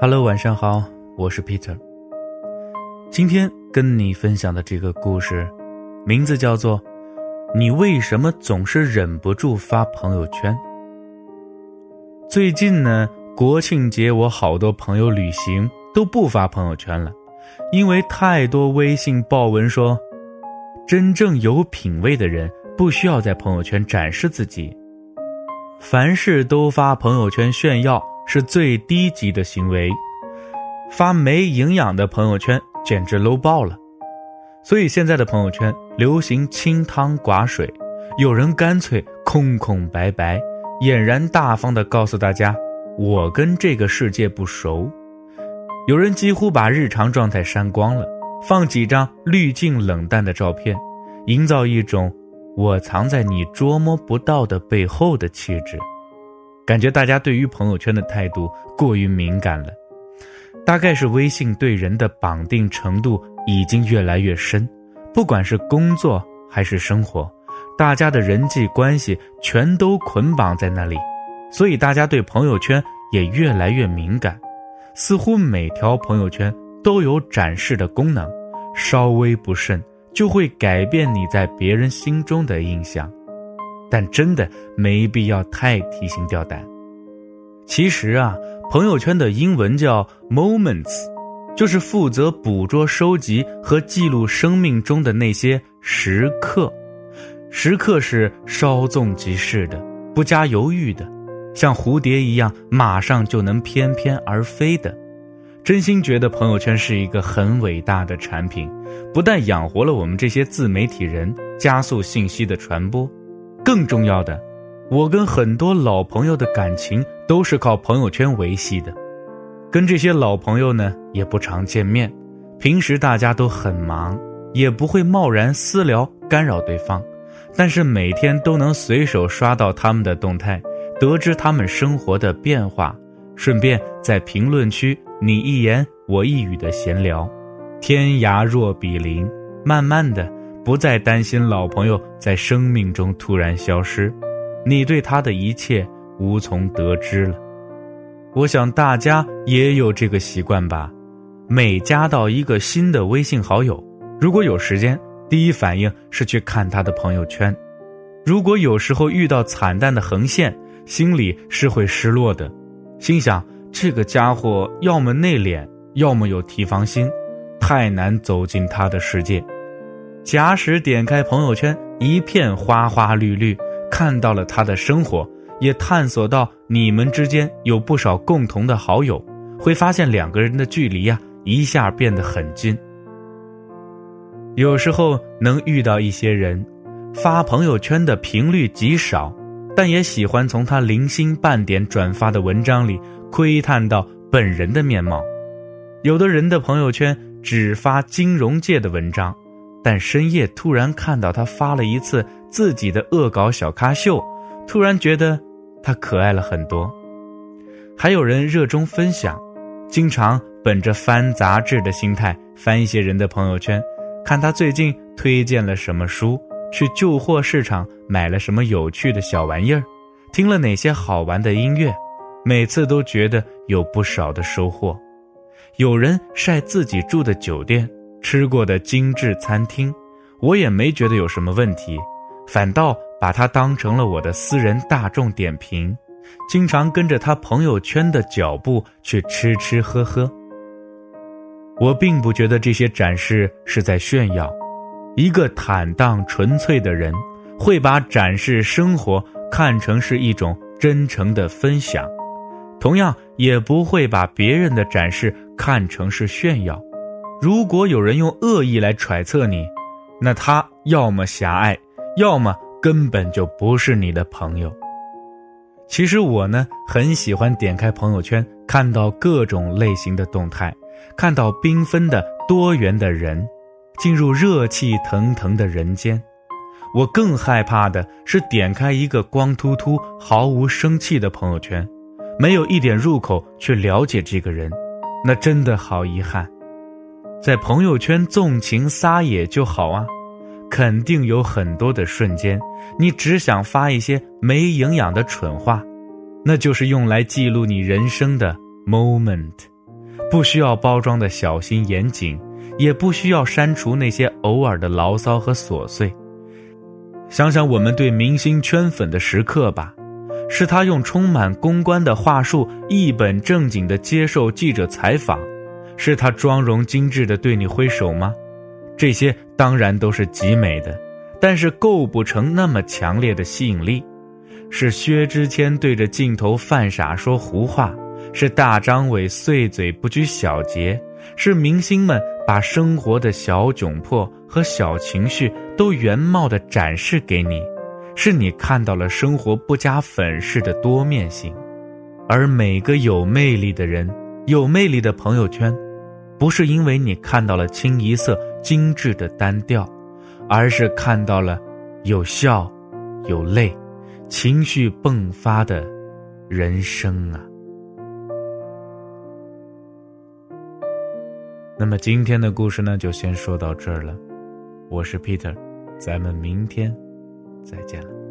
Hello，晚上好，我是 Peter。今天跟你分享的这个故事，名字叫做《你为什么总是忍不住发朋友圈》。最近呢，国庆节我好多朋友旅行都不发朋友圈了，因为太多微信爆文说，真正有品位的人不需要在朋友圈展示自己，凡事都发朋友圈炫耀是最低级的行为，发没营养的朋友圈简直 low 爆了。所以现在的朋友圈流行清汤寡水，有人干脆空空白白。俨然大方地告诉大家：“我跟这个世界不熟。”有人几乎把日常状态删光了，放几张滤镜冷淡的照片，营造一种“我藏在你捉摸不到的背后的”气质。感觉大家对于朋友圈的态度过于敏感了，大概是微信对人的绑定程度已经越来越深，不管是工作还是生活。大家的人际关系全都捆绑在那里，所以大家对朋友圈也越来越敏感，似乎每条朋友圈都有展示的功能，稍微不慎就会改变你在别人心中的印象。但真的没必要太提心吊胆。其实啊，朋友圈的英文叫 moments，就是负责捕捉、收集和记录生命中的那些时刻。时刻是稍纵即逝的，不加犹豫的，像蝴蝶一样马上就能翩翩而飞的。真心觉得朋友圈是一个很伟大的产品，不但养活了我们这些自媒体人，加速信息的传播，更重要的，我跟很多老朋友的感情都是靠朋友圈维系的。跟这些老朋友呢，也不常见面，平时大家都很忙，也不会贸然私聊干扰对方。但是每天都能随手刷到他们的动态，得知他们生活的变化，顺便在评论区你一言我一语的闲聊，天涯若比邻，慢慢的不再担心老朋友在生命中突然消失，你对他的一切无从得知了。我想大家也有这个习惯吧，每加到一个新的微信好友，如果有时间。第一反应是去看他的朋友圈，如果有时候遇到惨淡的横线，心里是会失落的，心想这个家伙要么内敛，要么有提防心，太难走进他的世界。假使点开朋友圈，一片花花绿绿，看到了他的生活，也探索到你们之间有不少共同的好友，会发现两个人的距离呀，一下变得很近。有时候能遇到一些人，发朋友圈的频率极少，但也喜欢从他零星半点转发的文章里窥探到本人的面貌。有的人的朋友圈只发金融界的文章，但深夜突然看到他发了一次自己的恶搞小咖秀，突然觉得他可爱了很多。还有人热衷分享，经常本着翻杂志的心态翻一些人的朋友圈。看他最近推荐了什么书，去旧货市场买了什么有趣的小玩意儿，听了哪些好玩的音乐，每次都觉得有不少的收获。有人晒自己住的酒店、吃过的精致餐厅，我也没觉得有什么问题，反倒把它当成了我的私人大众点评，经常跟着他朋友圈的脚步去吃吃喝喝。我并不觉得这些展示是在炫耀，一个坦荡纯粹的人会把展示生活看成是一种真诚的分享，同样也不会把别人的展示看成是炫耀。如果有人用恶意来揣测你，那他要么狭隘，要么根本就不是你的朋友。其实我呢，很喜欢点开朋友圈，看到各种类型的动态。看到缤纷的多元的人，进入热气腾腾的人间，我更害怕的是点开一个光秃秃、毫无生气的朋友圈，没有一点入口去了解这个人，那真的好遗憾。在朋友圈纵情撒野就好啊，肯定有很多的瞬间，你只想发一些没营养的蠢话，那就是用来记录你人生的 moment，不需要包装的小心严谨，也不需要删除那些偶尔的牢骚和琐碎。想想我们对明星圈粉的时刻吧，是他用充满公关的话术，一本正经的接受记者采访，是他妆容精致的对你挥手吗？这些当然都是极美的，但是构不成那么强烈的吸引力。是薛之谦对着镜头犯傻说胡话，是大张伟碎嘴不拘小节，是明星们把生活的小窘迫和小情绪都原貌的展示给你，是你看到了生活不加粉饰的多面性。而每个有魅力的人，有魅力的朋友圈，不是因为你看到了清一色。精致的单调，而是看到了有笑有泪，情绪迸发的人生啊。那么今天的故事呢，就先说到这儿了。我是 Peter，咱们明天再见了。